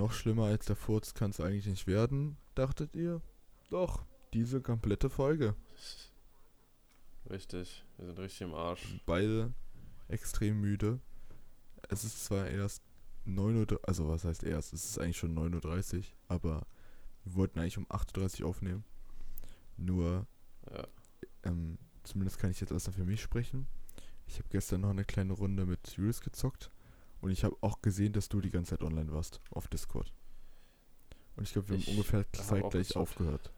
Noch schlimmer als der Furz kann es eigentlich nicht werden, dachtet ihr? Doch, diese komplette Folge. Richtig, wir sind richtig im Arsch. Beide extrem müde. Es ist zwar erst 9 Uhr, also was heißt erst? Es ist eigentlich schon 9.30 Uhr, aber wir wollten eigentlich um 8.30 Uhr aufnehmen. Nur, Ja. ähm, zumindest kann ich jetzt erstmal für mich sprechen. Ich habe gestern noch eine kleine Runde mit Julius gezockt und ich habe auch gesehen, dass du die ganze Zeit online warst auf Discord. Und ich glaube, wir Ich haben ungefähr hab zeitgleich gezockt. aufgehört.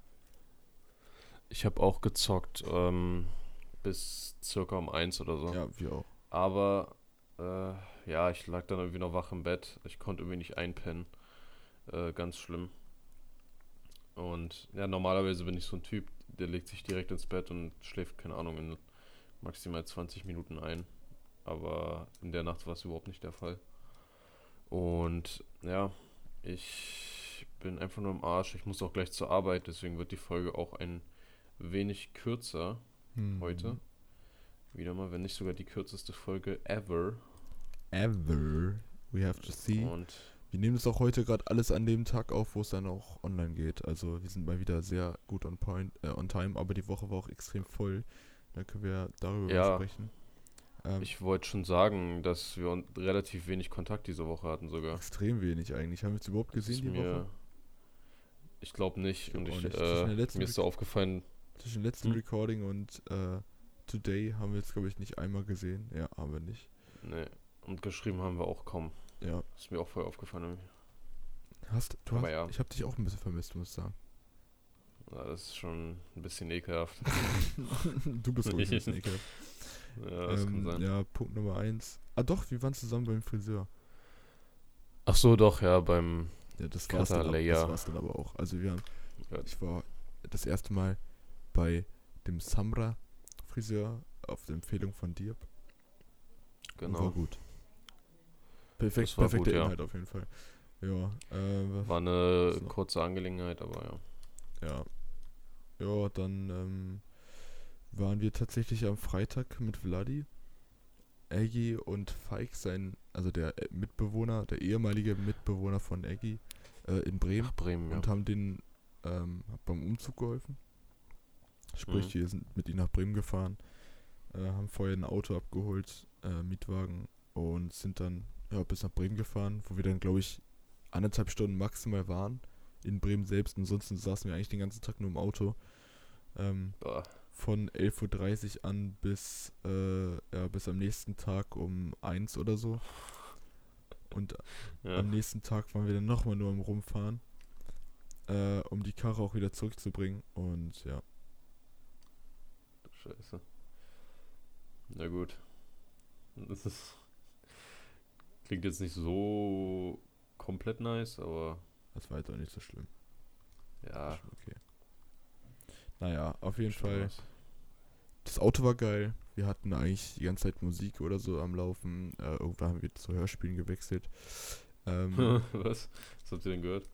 Ich habe auch gezockt, ähm, bis circa um eins oder so. Ja, wir auch. Aber, äh, ja, ich lag dann irgendwie noch wach im Bett. Ich konnte irgendwie nicht einpennen. Äh, ganz schlimm. Und ja, normalerweise bin ich so ein Typ, der legt sich direkt ins Bett und schläft, keine Ahnung, in maximal 20 Minuten ein. Aber in der Nacht war es überhaupt nicht der Fall. Und ja, ich bin einfach nur im Arsch. Ich muss auch gleich zur Arbeit, deswegen wird die Folge auch ein wenig kürzer Hm. heute. Wieder mal, wenn nicht sogar die kürzeste Folge ever. Ever. We have to see. Und Wir nehmen es auch heute gerade alles an dem Tag auf, wo es dann auch online geht. Also wir sind mal wieder sehr gut on point, äh, on time, aber die Woche war auch extrem voll. Dann können wir darüber Ja. sprechen. Ähm, ich wollte schon sagen, dass wir relativ wenig Kontakt diese Woche hatten sogar. extrem wenig eigentlich. Haben wir es überhaupt gesehen die mir, Woche? Ich glaube nicht. Ich Und auch ich, nicht. Äh, letzten mir ist so aufgefallen, Zwischen letztem Hm. Recording und äh, Today haben wir jetzt, glaube ich, nicht einmal gesehen. Ja, haben wir nicht. ne, und geschrieben haben wir auch kaum. Ja. Ist mir auch voll aufgefallen. irgendwie. Hast, du Aber hast, ja. Ich habe dich auch ein bisschen vermisst, muss ich sagen. Ja, das ist schon ein bisschen ekelhaft. du bist ruhig ein bisschen ekelhaft. Ja, das kann ähm, sein. Ja, Punkt Nummer eins. Ah doch, wir waren zusammen beim Friseur. Ach so, doch, ja, beim. Ja, das war's, dann, ab- das war's dann aber auch. Also wir haben, Ja, ich war das erste Mal bei dem Samra Friseur auf der Empfehlung von dir. genau. War gut. Perfekt, Das war perfekter gut, ja. Inhalt auf jeden Fall. Ja, äh, War eine kurze Angelegenheit, aber ja. ja. Ja, dann ähm, waren wir tatsächlich am Freitag mit Vladi, Eggy und Feig, sein, also der äh, Mitbewohner, der ehemalige Mitbewohner von Eggy, äh, in Bremen. Ach, Bremen, ja. und haben den ähm, beim Umzug geholfen. Sprich, Mhm. wir sind mit ihnen nach Bremen gefahren, äh, haben vorher ein Auto abgeholt, äh, Mietwagen und sind dann ja, bis nach Bremen gefahren, wo wir dann, glaube ich, anderthalb Stunden maximal waren in Bremen selbst. Ansonsten saßen wir eigentlich den ganzen Tag nur im Auto. Ähm, Boah. Von 11.30 Uhr an bis, äh, ja, bis am nächsten Tag um 1 oder so. Und Ja. am nächsten Tag waren wir dann nochmal nur am Rumfahren, äh, um die Karre auch wieder zurückzubringen. Und ja, Scheiße. Na gut. Das ist. Klingt jetzt nicht so komplett nice, aber das war jetzt auch nicht so schlimm. ja. Okay. Naja, auf jeden Fall. Das Auto war geil. Wir hatten eigentlich die ganze Zeit Musik oder so am Laufen. Äh, irgendwann haben wir zu Hörspielen gewechselt. Ähm, was? Was habt ihr denn gehört?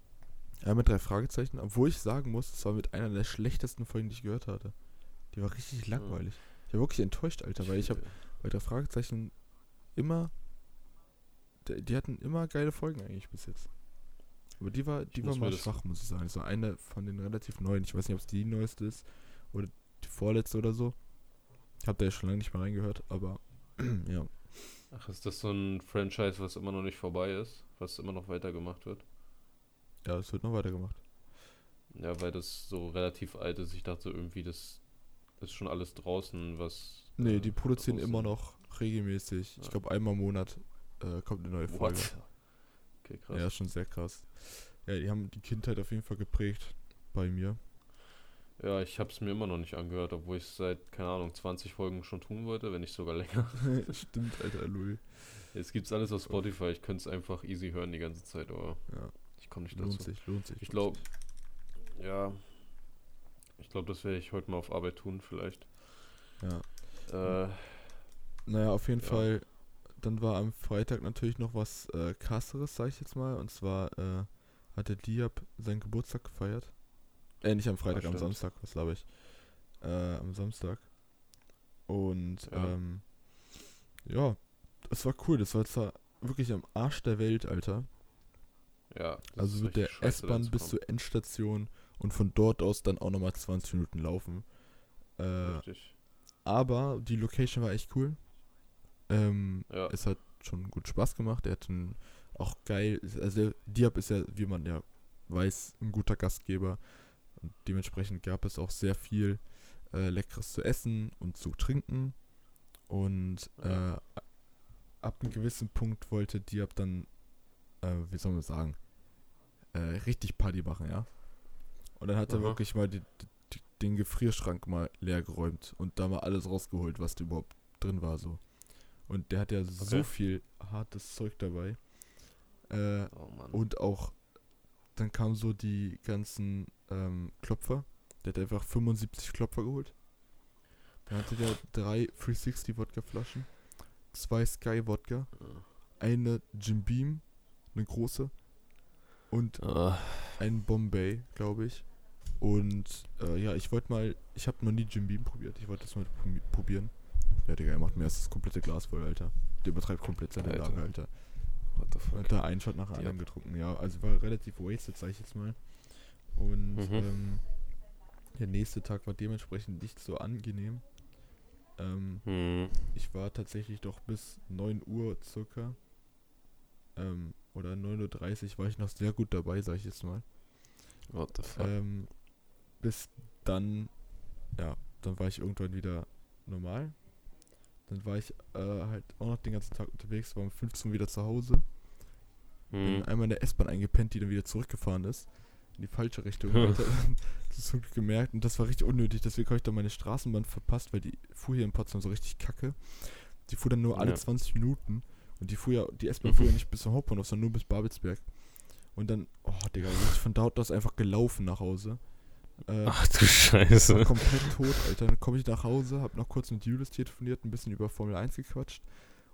ja, mit drei Fragezeichen. Obwohl ich sagen muss, es war mit einer der schlechtesten Folgen, die ich gehört hatte. Die war richtig langweilig. Ich war wirklich enttäuscht, Alter, weil ich habe bei der Fragezeichen immer. Die, die hatten immer geile Folgen eigentlich bis jetzt. Aber die war, die war mal schwach, muss ich sagen. Das war eine von den relativ neuen. Ich weiß nicht, ob es die neueste ist oder die vorletzte oder so. Ich habe da ja schon lange nicht mehr reingehört, aber ja. Ach, ist das so ein Franchise, was immer noch nicht vorbei ist? Was immer noch weitergemacht wird? Ja, es wird noch weitergemacht. Ja, weil das so relativ alt ist. Ich dachte irgendwie, das ist schon alles draußen, was. Nee, äh, die produzieren draußen- immer noch regelmäßig. Ich Ja. glaube, einmal im Monat äh, kommt eine neue Folge. What? Okay, krass. Ja, schon sehr krass. Ja, die haben die Kindheit auf jeden Fall geprägt bei mir. Ja, ich habe es mir immer noch nicht angehört, obwohl ich es seit, keine Ahnung, 20 Folgen schon tun wollte, wenn nicht sogar länger. Stimmt, Alter, Louis. Jetzt gibt's alles auf Spotify, ich könnte es einfach easy hören die ganze Zeit, aber Ja, ich komme nicht lohnt dazu. sich, lohnt sich. Ich lohnt glaube, ja, ich glaube, das werde ich heute mal auf Arbeit tun, vielleicht. Ja. Äh, Naja, auf jeden Ja. Fall, dann war am Freitag natürlich noch was äh, krasseres, sag ich jetzt mal. Und zwar äh, hat der Diab seinen Geburtstag gefeiert. Äh, nicht am Freitag, am stimmt. Samstag, was glaube ich. Äh, am Samstag. Und Ja. ähm, ja, das war cool. Das war zwar wirklich am Arsch der Welt, Alter. Ja. das Also mit der S-Bahn bis zur Endstation und von dort aus dann auch nochmal 20 Minuten laufen. Äh, Richtig. aber die Location war echt cool. Ähm, Ja. Es hat schon gut Spaß gemacht. Er hat einen, auch geil, also Diab ist ja, wie man ja weiß, ein guter Gastgeber. Und dementsprechend gab es auch sehr viel äh, Leckeres zu essen und zu trinken. Und äh, ab einem gewissen Punkt wollte Diab dann, äh, wie soll man sagen, äh, richtig Party machen, ja. Und dann hat er Aha. wirklich mal die, die, den Gefrierschrank mal leer geräumt und da mal alles rausgeholt, was da überhaupt drin war, so. Und der hat ja so Okay. viel hartes Zeug dabei. Äh, Oh Mann. und auch, dann kamen so die ganzen ähm, Klopfer. Der hat einfach 75 Klopfer geholt. Dann hatte der drei 360 Wodka-Flaschen, zwei Sky Wodka, eine Jim Beam, eine große, und Ah, ein Bombay, glaube ich. Und äh, ja, ich wollte mal, ich habe noch nie Jim Beam probiert. Ich wollte das mal probi- probieren. Ja, Digga, er macht mir erst das komplette Glas voll, Alter. Der übertreibt komplett seine Alter. Lage, Alter. what the fuck. hat da einen Shot nach Ja. anderen getrunken, ja. Also war relativ wasted, sag ich jetzt mal. Und Mhm. ähm, der nächste Tag war dementsprechend nicht so angenehm. Ähm, Hm. ich war tatsächlich doch bis 9 Uhr circa. Ähm, oder 9.30 Uhr war ich noch sehr gut dabei, sag ich jetzt mal. What the fuck. Ähm, bis dann, ja, dann war ich irgendwann wieder normal. Dann war ich äh, halt auch noch den ganzen Tag unterwegs, war um 15 Uhr wieder zu Hause. Bin Hm. einmal in der S-Bahn eingepennt, die dann wieder zurückgefahren ist. In die falsche Richtung. Das ist wirklich gemerkt und das war richtig unnötig. Deswegen habe ich dann meine Straßenbahn verpasst, weil die fuhr hier in Potsdam so richtig kacke. Die fuhr dann nur alle Ja. 20 Minuten. Und die fuhr ja, die S-Bahn fuhr ja nicht bis zum Hauptbahnhof, sondern nur bis Babelsberg. Und dann, oh Digga, bin ich von dort aus einfach gelaufen nach Hause. Äh, Ach du war Scheiße. komplett tot, Alter. Dann komme ich nach Hause, hab noch kurz mit Julius telefoniert, ein bisschen über Formel 1 gequatscht.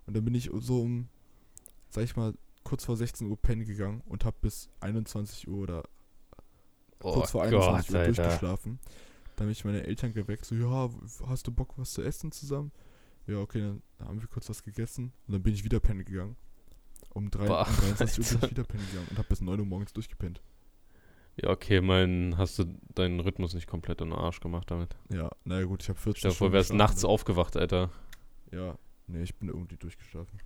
Und dann bin ich so um, sag ich mal, kurz vor 16 Uhr pennen gegangen und hab bis 21 Uhr oder Oh kurz vor 21 Gott, Uhr Alter. durchgeschlafen. Dann habe ich meine Eltern geweckt, so, ja, hast du Bock, was zu essen zusammen? Ja, okay, dann haben wir kurz was gegessen und dann bin ich wieder pennen gegangen. Um, drei, Boah, um 23 Uhr bin ich wieder pennen gegangen und hab bis 9 Uhr morgens durchgepennt. Ja, okay, mein, hast du deinen Rhythmus nicht komplett in den Arsch gemacht damit? Ja, naja gut, ich habe 14 Stell dir vor, wärst geschlafen, nachts ne? aufgewacht, Alter. Ja, nee, ich bin irgendwie durchgeschlafen.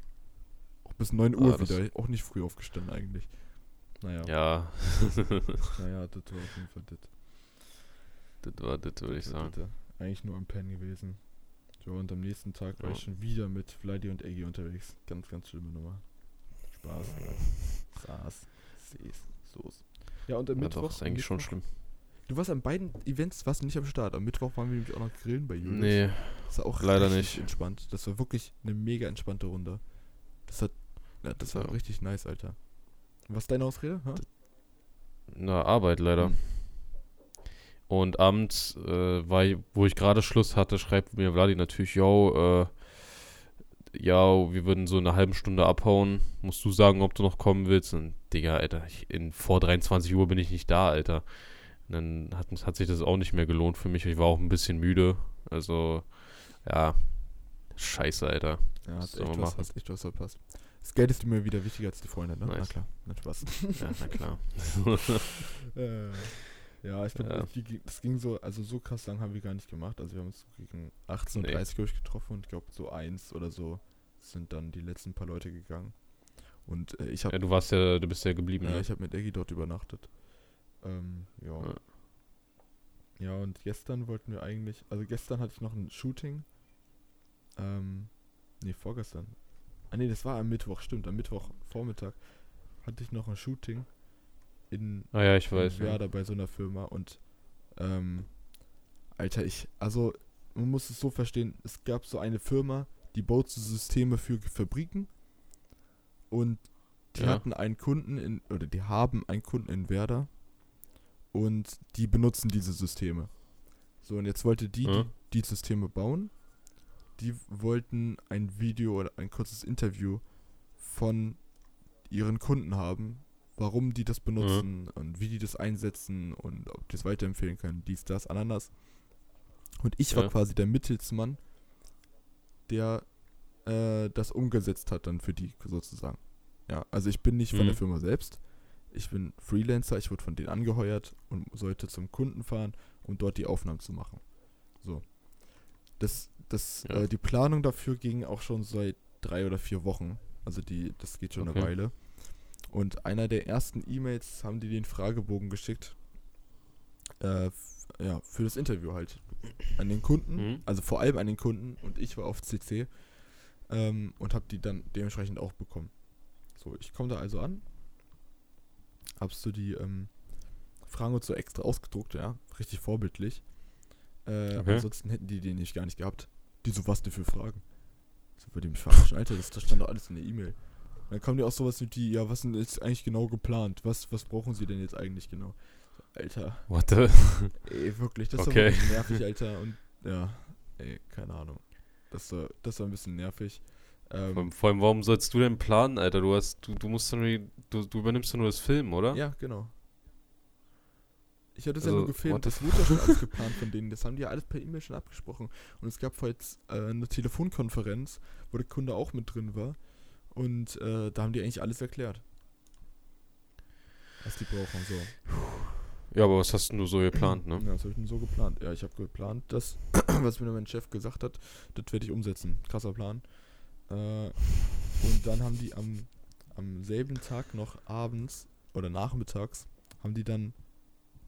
Auch bis 9 Uhr Ah, wieder, auch nicht früh aufgestanden eigentlich. Naja, Ja, naja, das war auf jeden Fall das. das war das, würde ich das- sagen. das. Eigentlich nur am Pennen gewesen. So, und am nächsten Tag war Ja. ich schon wieder mit Vladi und Eggy unterwegs. Ganz, ganz schlimme Nummer. Spaß. Saß. Sees. Soß. Ja, und am Ja, Mittwoch. doch, ist eigentlich schon Mittwoch- schlimm. Du warst an beiden Events, warst du nicht am Start. Am Mittwoch waren wir nämlich auch noch grillen bei Julius. Nee, Das war auch leider richtig nicht. entspannt. Das war wirklich eine mega entspannte Runde. Das hat, ja, das war Ja. richtig nice, Alter. Was ist deine Ausrede? Ha? na, Arbeit leider. Hm. Und abends, äh, war wo ich gerade Schluss hatte, schreibt mir Vladi natürlich, yo, äh, ja, wir würden so eine halbe Stunde abhauen. Musst du sagen, ob du noch kommen willst? Und Digga, Alter, ich, in, vor 23 Uhr bin ich nicht da, Alter. Und dann hat, hat sich das auch nicht mehr gelohnt für mich. Ich war auch ein bisschen müde. Also, ja, scheiße, Alter. Ja, hast echt, was, machen? hast echt was verpasst. Das Geld ist immer wieder wichtiger als die Freunde, ne? Na Nice. klar, nicht Spaß. Ja, na klar. äh, ja, ich bin, Ja. das ging so, also so krass lang haben wir gar nicht gemacht. Also wir haben uns so gegen 18.30 Nee. Uhr ich getroffen und ich glaube so eins oder so sind dann die letzten paar Leute gegangen. Und äh, ich habe ja, du warst ja, du bist ja geblieben, Ja, ne? ich habe mit Eggy dort übernachtet. Ähm, ja. Ja. Ja, und gestern wollten wir eigentlich, also gestern hatte ich noch ein Shooting. Ähm, nee, vorgestern. Ah nee, das war am Mittwoch, stimmt, am Mittwoch Vormittag hatte ich noch ein Shooting in Ah ja, ich weiß. in Ja. Werder bei so einer Firma und ähm, Alter, ich, also man muss es so verstehen, es gab so eine Firma, die baut so Systeme für Fabriken und die Ja. hatten einen Kunden in, oder die haben einen Kunden in Werder und die benutzen diese Systeme. So, und jetzt wollte die, Ja. die die Systeme bauen, die wollten ein Video oder ein kurzes Interview von ihren Kunden haben, warum die das benutzen und wie die das einsetzen und ob die es weiterempfehlen können, dies, das, ananas. Und ich war Ja. quasi der Mittelsmann, der äh, das umgesetzt hat dann für die sozusagen. Ja, also ich bin nicht von der Mhm. Firma selbst. ich bin Freelancer, ich wurde von denen angeheuert und sollte zum Kunden fahren, um dort die Aufnahmen zu machen. So. Das, das, Ja. äh, die Planung dafür ging auch schon seit drei oder vier Wochen. Also die, das geht schon Okay. eine Weile. Und einer der ersten E-Mails haben die den Fragebogen geschickt. Äh, ja, für das Interview halt. An den Kunden, Mhm. also vor allem an den Kunden und ich war auf CC ähm, und habe die dann dementsprechend auch bekommen. So, ich komme da also an, habst du die ähm, Fragen und so extra ausgedruckt, ja, richtig vorbildlich. Äh, Okay. Ansonsten hätten die den nicht gar nicht gehabt. Die so, was denn für Fragen? So, würde ich mich verarschen, Alter, das, das stand doch alles in der E-Mail. Dann kommen die auch sowas mit die, ja, was denn ist eigentlich genau geplant? Was, was brauchen sie denn jetzt eigentlich genau? Alter, What the? ey, wirklich, das Okay. war nervig, Alter. Und ja, ey, keine Ahnung. Das war, das war ein bisschen nervig. Vor Ähm, allem- Vor allem, warum sollst du denn planen, Alter? Du hast, du, du musst dann, du, du übernimmst doch nur das Film, oder? ja, genau. Ich hatte es ja Also, nur gefilmt, das wurde ja schon alles geplant von denen. Das haben die ja alles per E-Mail schon abgesprochen. Und es gab heute äh, eine Telefonkonferenz, wo der Kunde auch mit drin war. Und äh, da haben die eigentlich alles erklärt. Was die brauchen, so. Ja, aber was hast denn du so geplant, ne? Ja, das habe ich denn so geplant. Ja, ich habe geplant, das, was mir mein Chef gesagt hat, das werde ich umsetzen. Krasser Plan. Äh, und dann haben die am, am selben Tag noch abends oder nachmittags, haben die dann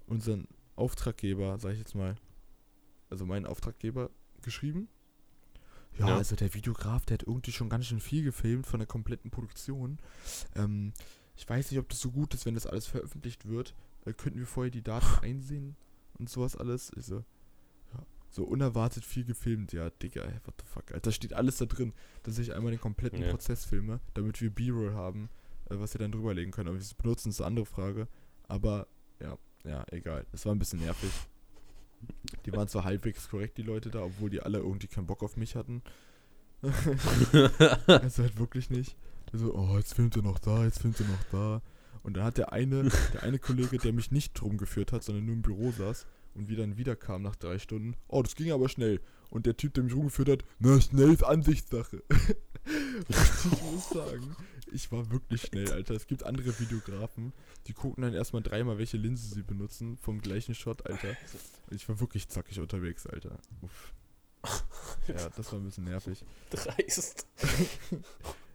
unseren Auftraggeber, sag ich jetzt mal, also meinen Auftraggeber geschrieben. Ja, Ja. also der Videograf, der hat irgendwie schon ganz schön viel gefilmt von der kompletten Produktion. Ähm, ich weiß nicht, ob das so gut ist, wenn das alles veröffentlicht wird. Äh, könnten wir vorher die Daten einsehen und sowas alles? Also, ja, so unerwartet viel gefilmt. Ja, Digga, what the fuck. Alter, da steht alles da drin, dass ich einmal den kompletten Ja. Prozess filme, damit wir B-Roll haben, äh, was wir dann drüberlegen können. Ob wir es benutzen, ist eine andere Frage. Aber, ja, ja, egal. Es war ein bisschen nervig. Die waren zwar halbwegs korrekt, die Leute da, obwohl die alle irgendwie keinen Bock auf mich hatten. also halt wirklich nicht. So, oh, jetzt filmt er noch da, jetzt filmt er noch da. Und dann hat der eine, der eine Kollege, der mich nicht rumgeführt hat, sondern nur im Büro saß und wie dann wieder kam nach drei Stunden, oh, das ging aber schnell. Und der Typ, der mich rumgeführt hat, na, schnell ist Ansichtssache. Ich muss sagen, ich war wirklich schnell, Alter. Es gibt andere Videografen, die gucken dann erstmal dreimal, welche Linse sie benutzen, vom gleichen Shot, Alter. Ich war wirklich zackig unterwegs, Alter. Uff. Ja, das war ein bisschen nervig. Dreist.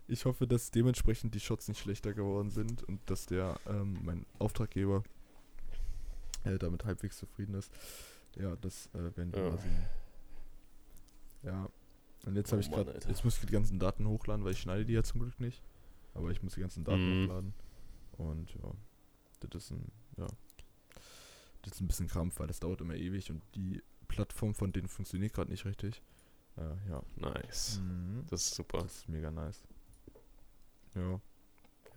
Ich hoffe, dass dementsprechend die Shots nicht schlechter geworden sind und dass der, ähm, mein Auftraggeber, äh, damit halbwegs zufrieden ist. Ja, das äh, werden wir Ja. mal sehen. Ja. Und jetzt habe Oh ich Mann, gerade, jetzt muss ich die ganzen Daten hochladen, weil ich schneide die ja zum Glück nicht. Aber ich muss die ganzen Daten Mhm. hochladen. Und ja, das ist ein, ja, das ist ein bisschen Krampf, weil das dauert immer ewig und die Plattform von denen funktioniert gerade nicht richtig. Äh, ja. Nice. Mhm. Das ist super. Das ist mega nice. Ja.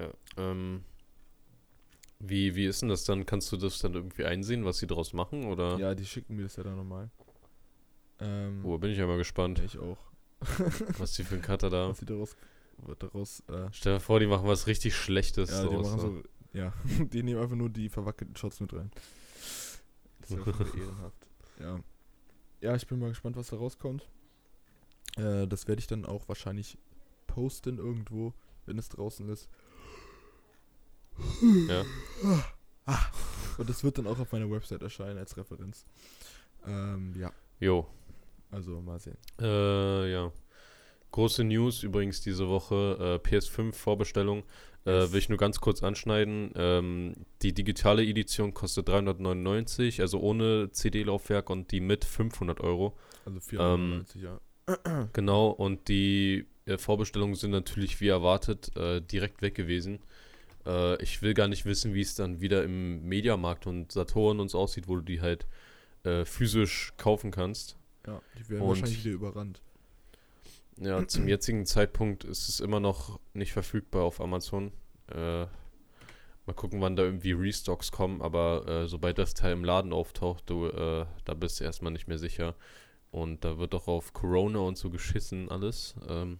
Ja, ähm, wie, wie ist denn das dann? Kannst du das dann irgendwie einsehen, was sie daraus machen? Oder? Ja, die schicken mir das ja dann nochmal. Ähm, Oh, bin ich ja mal gespannt, ich auch. was die für ein Cutter da. Was sie daraus, was daraus, äh, Stell dir vor, die machen was richtig Schlechtes ja, die draus. machen ne? so, ja, die nehmen einfach nur die verwackelten Shots mit rein. Das ist ja ehrenhaft. Ja. Ja, ich bin mal gespannt, was da rauskommt. Äh, das werde ich dann auch wahrscheinlich posten irgendwo, wenn es draußen ist. Ja. Und das wird dann auch auf meiner Website erscheinen als Referenz. Ähm, ja, Jo. also mal sehen. Äh, ja. Große News übrigens diese Woche, äh, PS5 Vorbestellung. Äh, Yes. will ich nur ganz kurz anschneiden. Ähm, die digitale Edition kostet 399, also ohne CD-Laufwerk und die mit 500 Euro. Also 490, ja. Genau, und die äh, Vorbestellungen sind natürlich wie erwartet äh, direkt weg gewesen. Äh, ich will gar nicht wissen, wie es dann wieder im Mediamarkt und Saturn und so aussieht, wo du die halt äh, physisch kaufen kannst. Ja, die werden Und- wahrscheinlich wieder überrannt. Ja, zum jetzigen Zeitpunkt ist es immer noch nicht verfügbar auf Amazon. Äh, mal gucken, wann da irgendwie Restocks kommen, aber äh, sobald das Teil im Laden auftaucht, du, äh, da bist du erstmal nicht mehr sicher. Und da wird auch auf Corona und so geschissen alles. Ähm,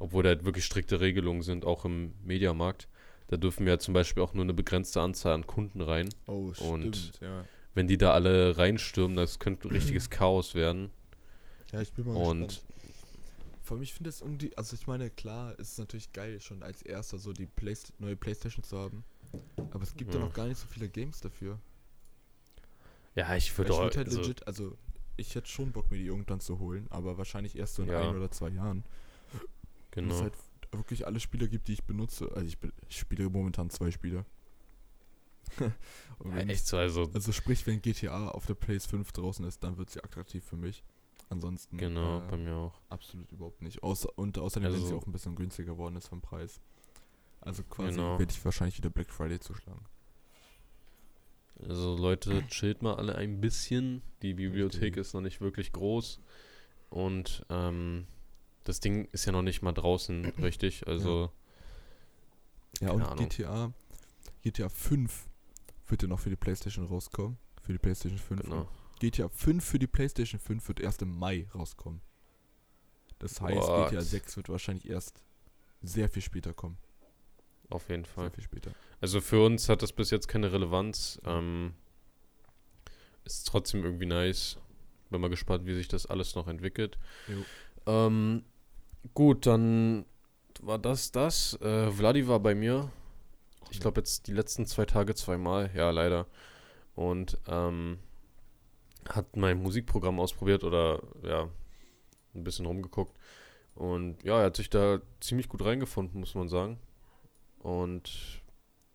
obwohl da halt wirklich strikte Regelungen sind, auch im Mediamarkt. Da dürfen wir ja zum Beispiel auch nur eine begrenzte Anzahl an Kunden rein. Oh, Und- stimmt, ja. Wenn die da alle reinstürmen, das könnte richtiges Chaos werden. Ja, ich bin mal Und- gespannt. Vor allem, ich finde das irgendwie, also ich meine, klar, es ist natürlich geil, schon als erster so die Playst neue Playstation zu haben. Aber es gibt Ja. ja noch gar nicht so viele Games dafür. Ja, ich würde auch. halt also, legit, also ich hätte schon Bock, mir die irgendwann zu holen, aber wahrscheinlich erst so in Ja. ein oder zwei Jahren. Und es genau. halt wirklich alle Spiele gibt, die ich benutze. Also ich, ich spiele momentan zwei Spiele. Ja, echt so, also, also sprich, wenn GTA auf der PS5 draußen ist, dann wird sie attraktiv für mich. Ansonsten genau, äh, bei mir auch. absolut überhaupt nicht. Außer, und außerdem, wenn sie Also- auch ein bisschen günstiger geworden ist vom Preis. Also quasi Genau. werde ich wahrscheinlich wieder Black Friday zuschlagen. Also Leute, chillt mal alle ein bisschen. Die Bibliothek Richtig. ist noch nicht wirklich groß. Und ähm, das Ding ist ja noch nicht mal draußen, richtig? Also, Ja, Keine und Ahnung. GTA, GTA 5 wird ja noch für die Playstation rauskommen. Für die Playstation 5. genau. GTA 5 für die Playstation 5 wird erst im Mai rauskommen. Das heißt, What? GTA 6 wird wahrscheinlich erst sehr viel später kommen. Auf jeden Fall. Sehr viel später. Also für uns hat das bis jetzt keine Relevanz. Ähm, ist trotzdem irgendwie nice. Bin mal gespannt, wie sich das alles noch entwickelt. Ähm, gut, dann war das das. Äh, Vladi war bei mir. Ich glaube jetzt die letzten zwei Tage zweimal. Ja, leider. Und ähm, hat mein Musikprogramm ausprobiert oder ja, ein bisschen rumgeguckt. Und ja, er hat sich da ziemlich gut reingefunden, muss man sagen. Und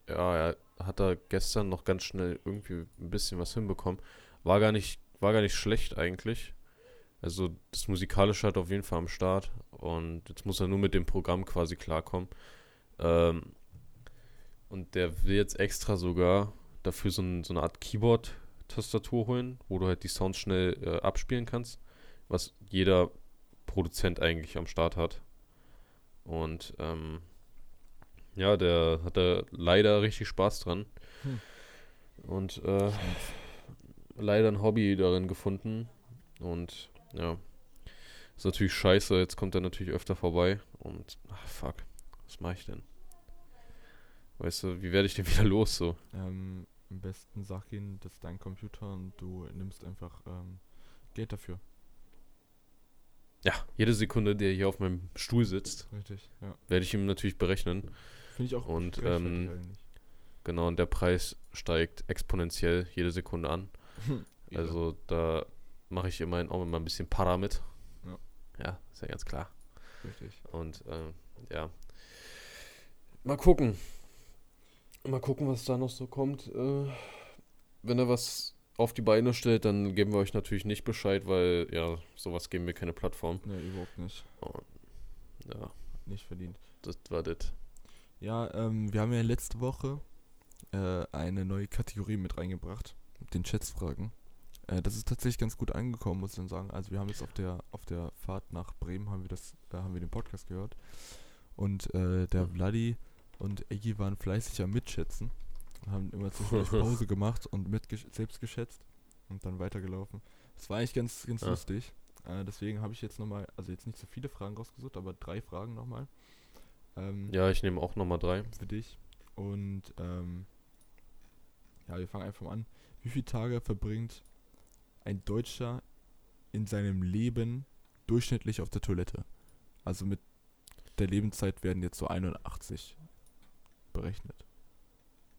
ja, er hat da gestern noch ganz schnell irgendwie ein bisschen was hinbekommen. War gar nicht, war gar nicht schlecht eigentlich. Also das Musikalische hat auf jeden Fall am Start. Und jetzt muss er nur mit dem Programm quasi klarkommen. Ähm, und der will jetzt extra sogar dafür so, ein, so eine Art Keyboard-Tastatur holen, wo du halt die Sounds schnell äh, abspielen kannst. Was jeder Produzent eigentlich am Start hat. Und ähm, ja, der hat da leider richtig Spaß dran. Hm. Und äh, leider ein Hobby darin gefunden. Und ja, ist natürlich scheiße. Jetzt kommt er natürlich öfter vorbei. Und ach, fuck, was mache ich denn? Weißt du, wie werde ich denn wieder los so? Ähm, am besten sag ihm, das ist dein Computer und du nimmst einfach ähm, Geld dafür. Ja, jede Sekunde, der hier auf meinem Stuhl sitzt, Richtig, ja. werde ich ihm natürlich berechnen. Finde ich auch Und, ähm. Genau, und der Preis steigt exponentiell jede Sekunde an. Ja. Also da mache ich immerhin auch immer ein bisschen Para mit. Ja. Ja, ist ja ganz klar. Richtig. Und ähm, ja. Mal gucken. Mal gucken, was da noch so kommt. Äh, wenn er was auf die Beine stellt, dann geben wir euch natürlich nicht Bescheid, weil ja, sowas geben wir keine Plattform. Ne, überhaupt nicht. Ja, Nicht verdient. das war das. Ja, ähm, wir haben ja letzte Woche äh, eine neue Kategorie mit reingebracht, den Chatsfragen. Äh, das ist tatsächlich ganz gut angekommen, muss ich dann sagen. Also wir haben jetzt auf der auf der Fahrt nach Bremen haben wir das, äh, haben wir den Podcast gehört. Und äh, der Mhm. Vladi und Eggy waren fleißig am Mitschätzen. Haben immer zwischendurch Pause gemacht und mit selbst geschätzt und dann weitergelaufen. Das war eigentlich ganz, ganz Ja. lustig. Äh, deswegen habe ich jetzt nochmal, also jetzt nicht so viele Fragen rausgesucht, aber drei Fragen nochmal. Ähm, Ja, ich nehme auch Nummer drei. für dich. Und ähm, ja, wir fangen einfach mal an. Wie viele Tage verbringt ein Deutscher in seinem Leben durchschnittlich auf der Toilette? Also mit der Lebenszeit werden jetzt so 81 berechnet.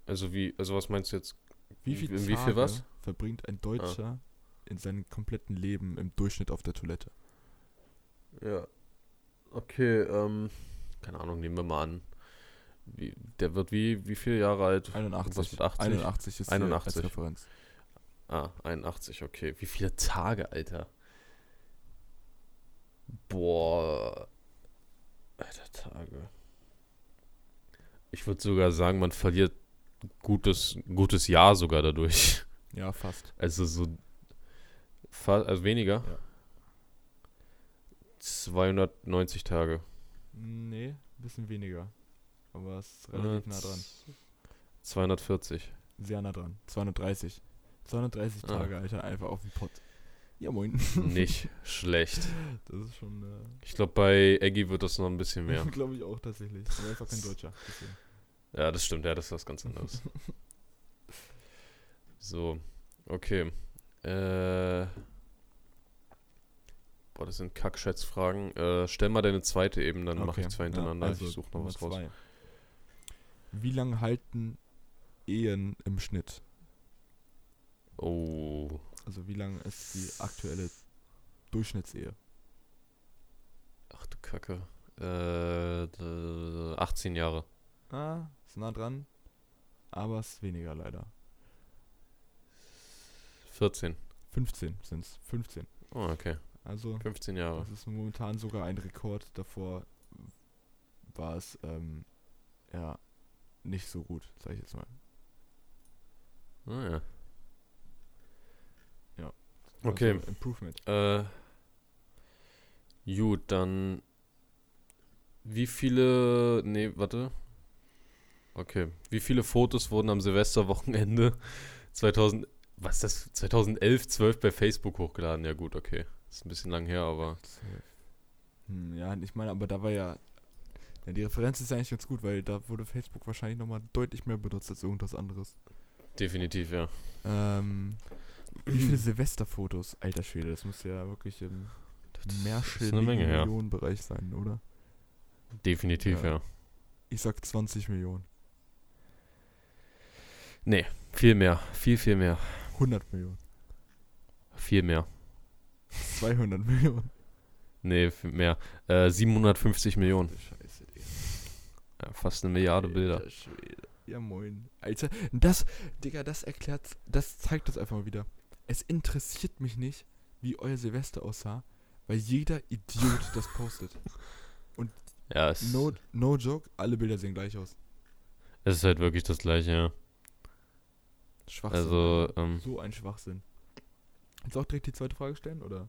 Also wie, also was meinst du jetzt? Wie viele In wie viel was? Ah. verbringt ein Deutscher in seinem kompletten Leben im Durchschnitt auf der Toilette? Ja. Okay, ähm, keine Ahnung, nehmen wir mal an. Wie, der wird wie, wie viele Jahre alt? 81. Irgendwas mit 80? 81 ist hier 81. als Referenz. Ah, 81, okay. Wie viele Tage, Alter? Boah. Alter, Tage. Ich würde sogar sagen, man verliert gutes, gutes Jahr sogar dadurch. Ja, fast. Also so. fa- Also weniger? Ja. 290 Tage. Nee, ein bisschen weniger. Aber es ist relativ nah dran. 240. Sehr nah dran. 230. 230 Ah. Tage, Alter, einfach auf dem Pott. Ja, moin. Nicht schlecht. Das ist schon, äh, Ich glaube, bei Eggy wird das noch ein bisschen mehr. glaube ich auch tatsächlich. Aber einfach kein Deutscher. Deswegen. Ja, das stimmt. Ja, das ist was ganz anderes. so, okay. Äh. Boah, das sind Kackschätzfragen. Äh, stell mal deine zweite eben, dann mache Okay, ich zwei ja, hintereinander. also ich suche noch was raus. zwei. Wie lange halten Ehen im Schnitt? Oh. Also wie lang ist die aktuelle Durchschnittsehe? Ach du Kacke. Äh, d- 18 Jahre. Ah, ist nah dran. Aber es ist weniger leider. 14. 15 sind es. 15. Oh, okay. Also, 15 Jahre. das ist momentan sogar ein Rekord. Davor war es, ähm, ja, nicht so gut, sag ich jetzt mal. Ah, ja. Ja. Okay. Also, Improvement. Äh, gut, dann. Wie viele. Nee, warte. Okay. Wie viele Fotos wurden am Silvesterwochenende 2000. Was ist das? 2011, 12 bei Facebook hochgeladen? Ja, gut, okay. Ist ein bisschen lang her, aber. Hm, ja, ich meine, aber da war ja, ja. Die Referenz ist ja eigentlich ganz gut, weil da wurde Facebook wahrscheinlich nochmal deutlich mehr benutzt als irgendwas anderes. Definitiv, ja. Ähm, wie viele Silvesterfotos? Alter Schwede, das muss ja wirklich im mehrstelligen Menge, ja. Millionenbereich sein, oder? Definitiv, Ja. ja. Ich sag 20 Millionen. Nee, viel mehr. Viel, viel mehr. 100 Millionen. Viel mehr. 200 Millionen. Nee, viel mehr. Äh, 750 Millionen. Scheiße, Digga. Ja, fast eine Milliarde Bilder. Alter Schwede. Ja, moin. Alter, das, Digga, das erklärt, das zeigt das einfach mal wieder. Es interessiert mich nicht, wie euer Silvester aussah, weil jeder Idiot das postet. Ja, es, No, no joke, alle Bilder sehen gleich aus. es ist halt wirklich das gleiche, ja. Schwachsinn. Also, ähm, so ein Schwachsinn. Willst du auch direkt die zweite Frage stellen, oder?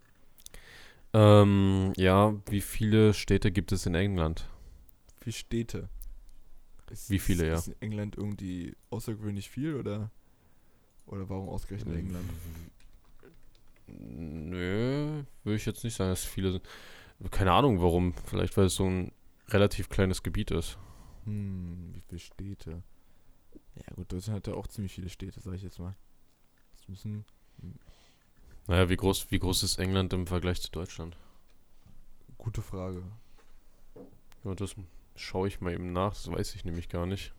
ähm, ja, wie viele Städte gibt es in England? Wie Städte? Ist, Wie viele, ist, ja. Ist in England irgendwie außergewöhnlich viel, oder? Oder warum ausgerechnet England? Nö, würde ich jetzt nicht sagen, dass viele sind. Keine Ahnung warum. Vielleicht weil es so ein relativ kleines Gebiet ist. Hm, wie viele Städte? Ja gut, Deutschland hat ja auch ziemlich viele Städte, sag ich jetzt mal. Das müssen Naja, wie groß, wie groß ist England im Vergleich zu Deutschland? gute Frage. Ja, das schaue ich mal eben nach, das weiß ich nämlich gar nicht.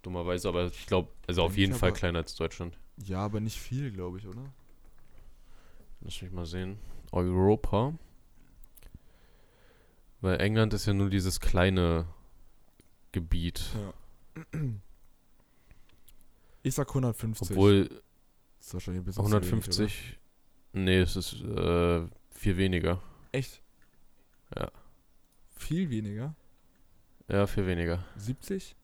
Dummerweise, aber ich glaube, also auf jeden Fall kleiner als Deutschland. Ja, aber nicht viel, glaube ich, oder? Lass mich mal sehen. Europa. Weil England ist ja nur dieses kleine Gebiet. Ja. Ich sag 150. Obwohl Das ist wahrscheinlich ein bisschen zu wenig, 150. nee, es ist äh, viel weniger. Echt? Ja. Viel weniger? Ja, viel weniger. 70?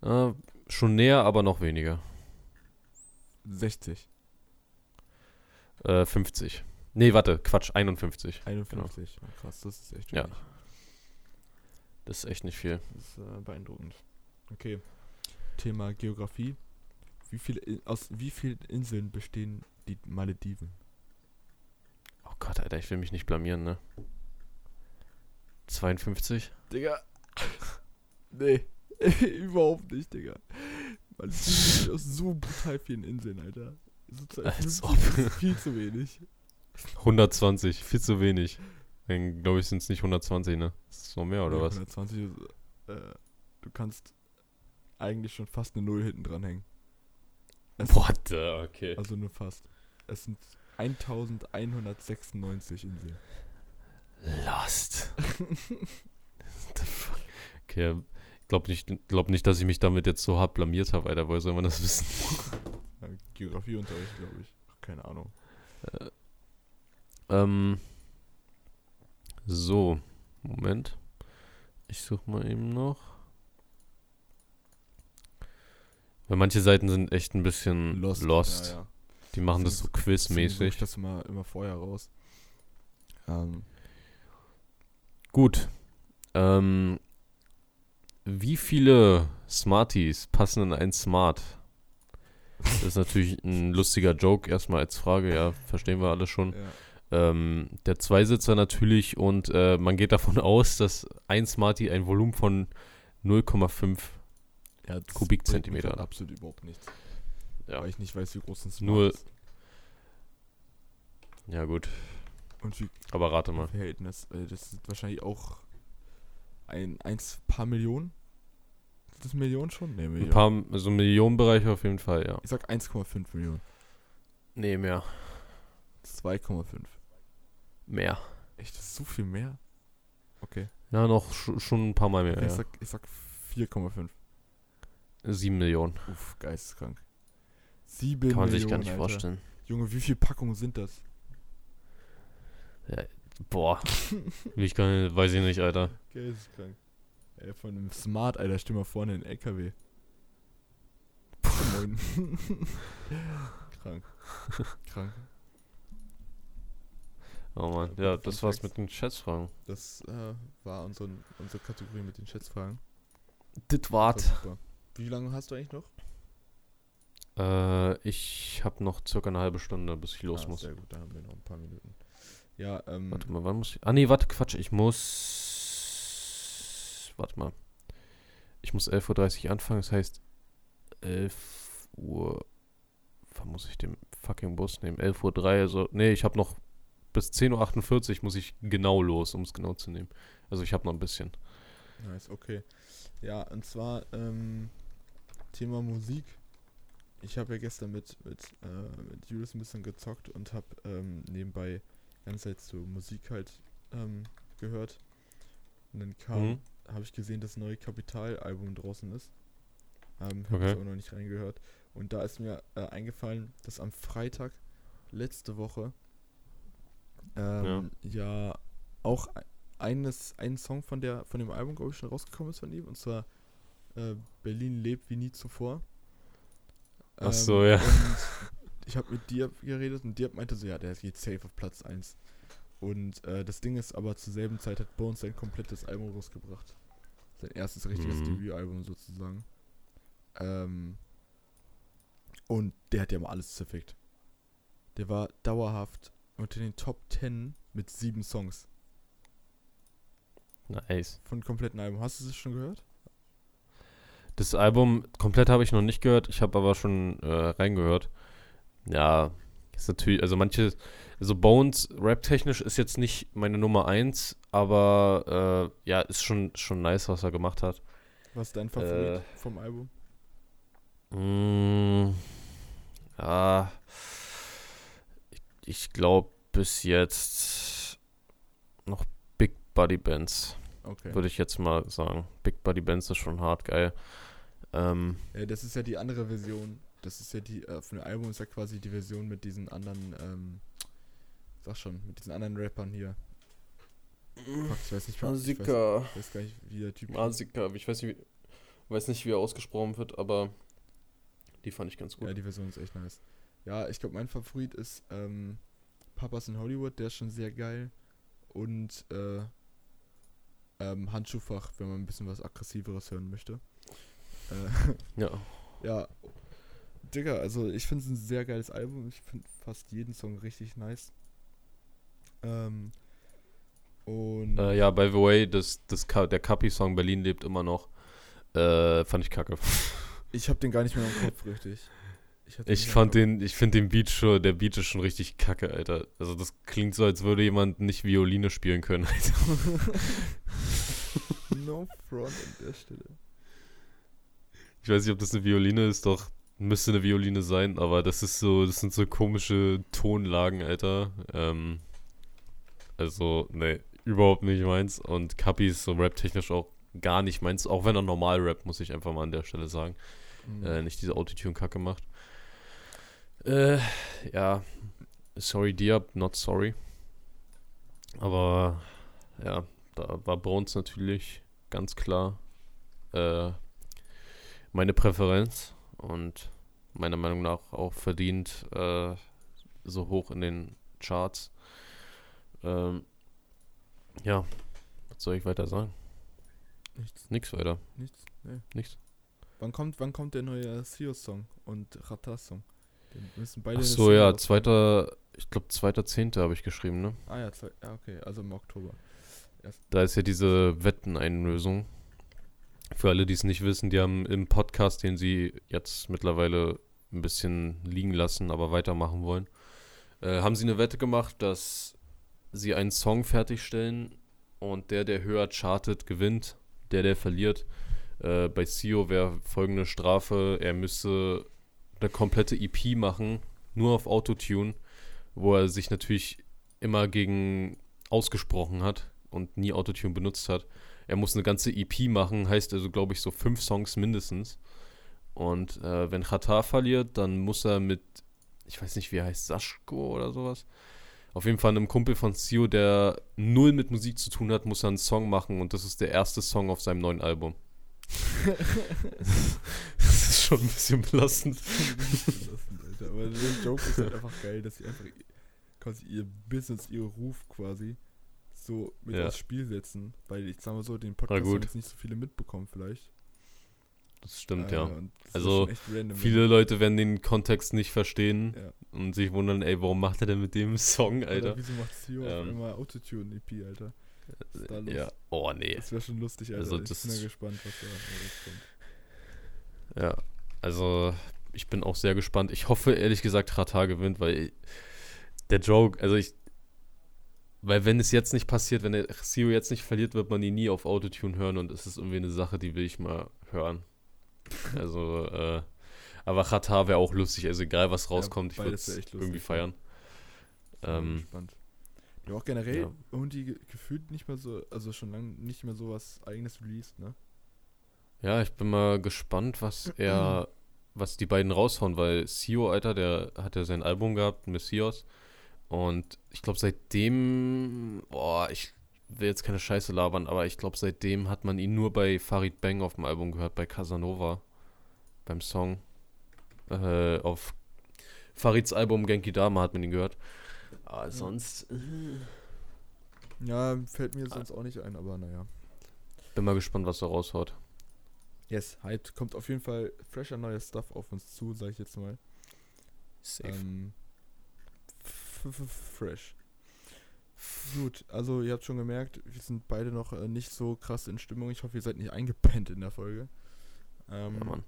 Äh, schon näher, aber noch weniger. 60? Äh, 50. Nee, warte, Quatsch, 51. 51? Ah, krass, das ist echt Ja. wenig. Das ist echt nicht viel. Das ist äh, beeindruckend. Okay. Thema Geografie. Wie viele, aus wie vielen Inseln bestehen die Malediven? Oh Gott, Alter, ich will mich nicht blamieren, ne? 52? Digga. nee. Überhaupt nicht, Digga. Malediven besteht aus so brutal vielen Inseln, Alter. Als 50 ob. viel zu wenig. 120, viel zu wenig. Dann glaube ich, sind es nicht 120, ne? Ist noch mehr, oder Nee, was? 120 ist, äh, du kannst eigentlich schon fast eine Null hinten dran hängen. Es- What the, okay. Also nur fast. Es sind 1196 Inseln. Lost. The fuck? Okay, glaub nicht, glaub nicht, dass ich mich damit jetzt so hart blamiert habe, Alter. Woher soll man das wissen? Ja, Geografieunterricht, glaube ich. Keine Ahnung. Ähm. So, Moment. Ich suche mal eben noch. Weil manche Seiten sind echt ein bisschen lost. Ja, ja. Die machen das so Deswegen suche ich quizmäßig. das immer, immer vorher raus. Ähm, Gut. Ähm, wie viele Smarties passen in ein Smart? Das ist natürlich ein lustiger Joke erstmal als Frage, ja, verstehen wir alle schon. ja. Ähm, der Zweisitzer natürlich und äh, man geht davon aus, dass ein Smartie ein Volumen von 0,5 ja, Kubikzentimeter. absolut überhaupt nichts. Ja. Weil ich nicht weiß, wie groß ein Smart Nur- ist. Ja, gut, Und wie aber rate mal. Verhältnis. Das sind wahrscheinlich auch ein, eins paar Millionen. Sind das Millionen schon? Nee, Ein Millionen. paar, also Millionenbereich auf jeden Fall, ja. Ich sag 1,5 Millionen. Nee, mehr. 2,5. Mehr. Echt, das ist so viel mehr? Okay. Ja, noch sch schon ein paar Mal mehr, Ich ja. sag, ich sag 4,5. Sieben Millionen. Uff, geisteskrank. 7 Kann man Millionen, sich gar nicht Alter. vorstellen. Junge, wie viele Packungen sind das? Boah. Will ich nicht, weiß ich nicht, Alter. Geisteskrank. Ey, von einem Smart, Alter, stell mal vorne in den LKW. Moin. Krank. Krank. Oh Mann. Ja, Ja, das war's mit den Schätzfragen. Das äh, war unsere, unsere Kategorie mit den Schätzfragen. Das Das war wart. super. Wie lange hast du eigentlich noch? Äh, ich habe noch circa eine halbe Stunde, bis ich los ah, muss. Sehr gut, da haben wir noch ein paar Minuten. Ja, ähm, Warte mal, wann muss ich. Ah, nee, warte, Quatsch, ich muss. Warte mal. Ich muss 11.30 Uhr anfangen, das heißt 11 Uhr. Wann muss ich den fucking Bus nehmen? 11.03 Uhr, also. Nee, ich habe noch. Bis 10.48 Uhr muss ich genau los, um es genau zu nehmen. Also ich habe noch ein bisschen. Nice, okay. Ja, und zwar ähm, Thema Musik. Ich habe ja gestern mit, mit, äh, mit Julius ein bisschen gezockt und habe ähm, nebenbei ganz Zeit so Musik halt ähm, gehört. Und dann kam, Mhm. habe ich gesehen, dass das neue Kapital-Album draußen ist. Ähm, habe Okay. ich auch noch nicht reingehört. Und da ist mir äh, eingefallen, dass am Freitag letzte Woche ähm, ja. auch e- eines, ein Song von der von dem Album, glaube ich, schon rausgekommen ist von ihm. Und zwar äh, Berlin lebt wie nie zuvor. Ach so, ja. Und ich habe mit dir geredet und dir meinte so, ja, der geht safe auf Platz 1. Und äh, das Ding ist aber zur selben Zeit hat Bones sein komplettes Album rausgebracht. Sein erstes richtiges Mhm. Debütalbum sozusagen. Ähm, und der hat ja mal alles zerfickt. Der war dauerhaft unter den Top 10 mit sieben Songs Nice. von kompletten Album. Hast du es schon gehört? Das Album komplett habe ich noch nicht gehört, ich habe aber schon äh, reingehört. Ja, ist natürlich, also manche, also Bones rap-technisch ist jetzt nicht meine Nummer 1, aber äh, ja, ist schon, schon nice, was er gemacht hat. Was ist dein Favorit Äh. vom Album? Mm, ja, ich, ich glaube bis jetzt noch Big Buddy Bands, Okay. würde ich jetzt mal sagen. Big Buddy Bands ist schon hart geil. Ähm, Ja, das ist ja die andere Version. Das ist ja die, äh, von dem Album ist ja quasi die Version mit diesen anderen, ähm, sag schon, mit diesen anderen Rappern hier. Fuck, ich weiß nicht, ich weiß, Masika. ich weiß gar nicht, wie der Typ Masika, ich weiß nicht, wie, weiß nicht, wie er ausgesprochen wird, aber die fand ich ganz gut. Ja, die Version ist echt nice. Ja, ich glaube, mein Favorit ist ähm, Papas in Hollywood, der ist schon sehr geil. Und äh, ähm, Handschuhfach, wenn man ein bisschen was Aggressiveres hören möchte. Äh, Ja. ja, Digga, also ich finde es ein sehr geiles Album. Ich finde fast jeden Song richtig nice. Ähm, und Äh, ja, by the way, das, das, der Kapi-Song Berlin lebt immer noch. Äh, fand ich kacke. ich habe den gar nicht mehr im Kopf, richtig. Ich nicht fand den, ich finde den Beat schon, der Beat ist schon richtig kacke, Alter. Also das klingt so, als würde jemand nicht Violine spielen können, Alter. No front an der Stelle. Ich weiß nicht, ob das eine Violine ist, doch müsste eine Violine sein, aber das ist so, das sind so komische Tonlagen, Alter. Ähm, also, ne, überhaupt nicht meins. Und Kapi ist so rap-technisch auch gar nicht meins, auch wenn er normal rappt, muss ich einfach mal an der Stelle sagen. Mhm. Äh, nicht diese Autotune-Kacke macht. Äh, ja, sorry Diab, not sorry. Aber, ja, da war Bones natürlich ganz klar äh, meine Präferenz und meiner Meinung nach auch verdient äh, so hoch in den Charts. Ähm, ja, was soll ich weiter sagen? Nichts, Nix weiter, nichts. Nee. nichts. Wann kommt, wann kommt der neue Sio-Song und Ratas-Song? Müssen beide Ach so, ja, zweiter, ich glaube, zweiter Zehnte habe ich geschrieben, ne? Ah ja, zwei, ja, okay, also im Oktober. Da ist ja diese Wetteneinlösung. Für alle, die es nicht wissen, die haben im Podcast, den sie jetzt mittlerweile ein bisschen liegen lassen, aber weitermachen wollen, äh, haben sie eine Wette gemacht, dass sie einen Song fertigstellen und der, der höher chartet, gewinnt. Der, der verliert, Äh, bei Sio wäre folgende Strafe, er müsste eine komplette EP machen, nur auf Autotune, wo er sich natürlich immer gegen ausgesprochen hat und nie Autotune benutzt hat. Er muss eine ganze EP machen, heißt also, glaube ich, so fünf Songs mindestens. Und äh, wenn Qatar verliert, dann muss er mit, ich weiß nicht, wie er heißt, Saschko oder sowas. Auf jeden Fall einem Kumpel von Sio, der null mit Musik zu tun hat, muss er einen Song machen und das ist der erste Song auf seinem neuen Album. das ist schon ein bisschen belastend. Aber der Joke ist halt einfach geil, dass sie einfach quasi ihr Business, ihr Ruf quasi so mit Ja. aufs Spiel setzen. Weil ich sag mal so, den Podcast haben jetzt nicht so viele mitbekommen vielleicht. Das stimmt, Äh, ja. und das Also, Viele Leute werden den Kontext nicht verstehen Ja. und sich wundern, ey, warum macht er denn mit dem Song, Oder Alter? wieso macht Sio Ähm, einmal Autotune-EP, Alter? Ja, oh nee. Das wäre schon lustig, Alter. Also ich das bin ja gespannt, was da rauskommt. Ja, also ich bin auch sehr gespannt. Ich hoffe ehrlich gesagt, Rata gewinnt, weil der Joke, also ich, weil wenn es jetzt nicht passiert, wenn der Sio jetzt nicht verliert, wird man ihn nie auf Autotune hören und es ist irgendwie eine Sache, die will ich mal hören. Also, äh, aber Rata wäre auch lustig, also egal was rauskommt, ich würde es irgendwie ja. feiern. Ähm, gespannt. Ja, auch generell ja. irgendwie ge- gefühlt nicht mehr so, also schon lange nicht mehr so was eigenes released, ne? Ja, ich bin mal gespannt, was er, was die beiden raushauen, weil Sio, Alter, der hat ja sein Album gehabt, Messias. Und ich glaube, seitdem, boah, ich will jetzt keine Scheiße labern, aber ich glaube, seitdem hat man ihn nur bei Farid Bang auf dem Album gehört, bei Casanova, beim Song. Äh, auf Farids Album Genki Dama hat man ihn gehört. Aber sonst, äh, Ja, fällt mir sonst auch nicht ein, aber naja. bin mal gespannt, was er raushaut. Yes, hyped. Kommt auf jeden Fall fresher neuer Stuff auf uns zu, sag ich jetzt mal. Safe. Ähm, fresh. Gut, also ihr habt schon gemerkt, wir sind beide noch äh, nicht so krass in Stimmung. Ich hoffe, ihr seid nicht eingepennt in der Folge. Ähm, ja, Mann.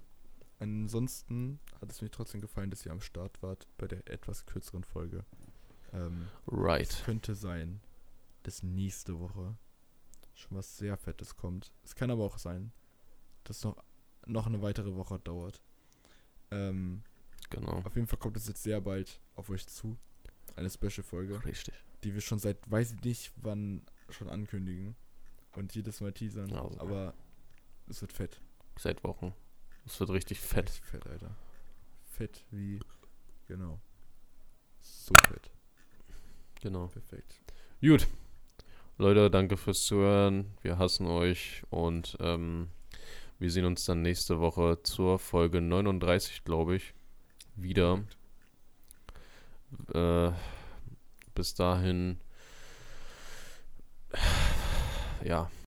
ansonsten hat es mir trotzdem gefallen, dass ihr am Start wart bei der etwas kürzeren Folge. Ähm, Right. Es könnte sein, dass nächste Woche schon was sehr Fettes kommt. Es kann aber auch sein, dass noch, noch eine weitere Woche dauert. Ähm, Genau. auf jeden Fall kommt es jetzt sehr bald auf euch zu. Eine Special-Folge, Richtig. die wir schon seit weiß ich nicht wann schon ankündigen. Und jedes Mal teasern. Also. Aber es wird fett. Seit Wochen. Es wird richtig fett. Richtig fett, Alter. Fett wie. Genau. So fett. Genau. Perfekt. Gut. Leute, danke fürs Zuhören. Wir hassen euch und ähm, wir sehen uns dann nächste Woche zur Folge 39, glaube ich, wieder. Äh, bis dahin. Ja,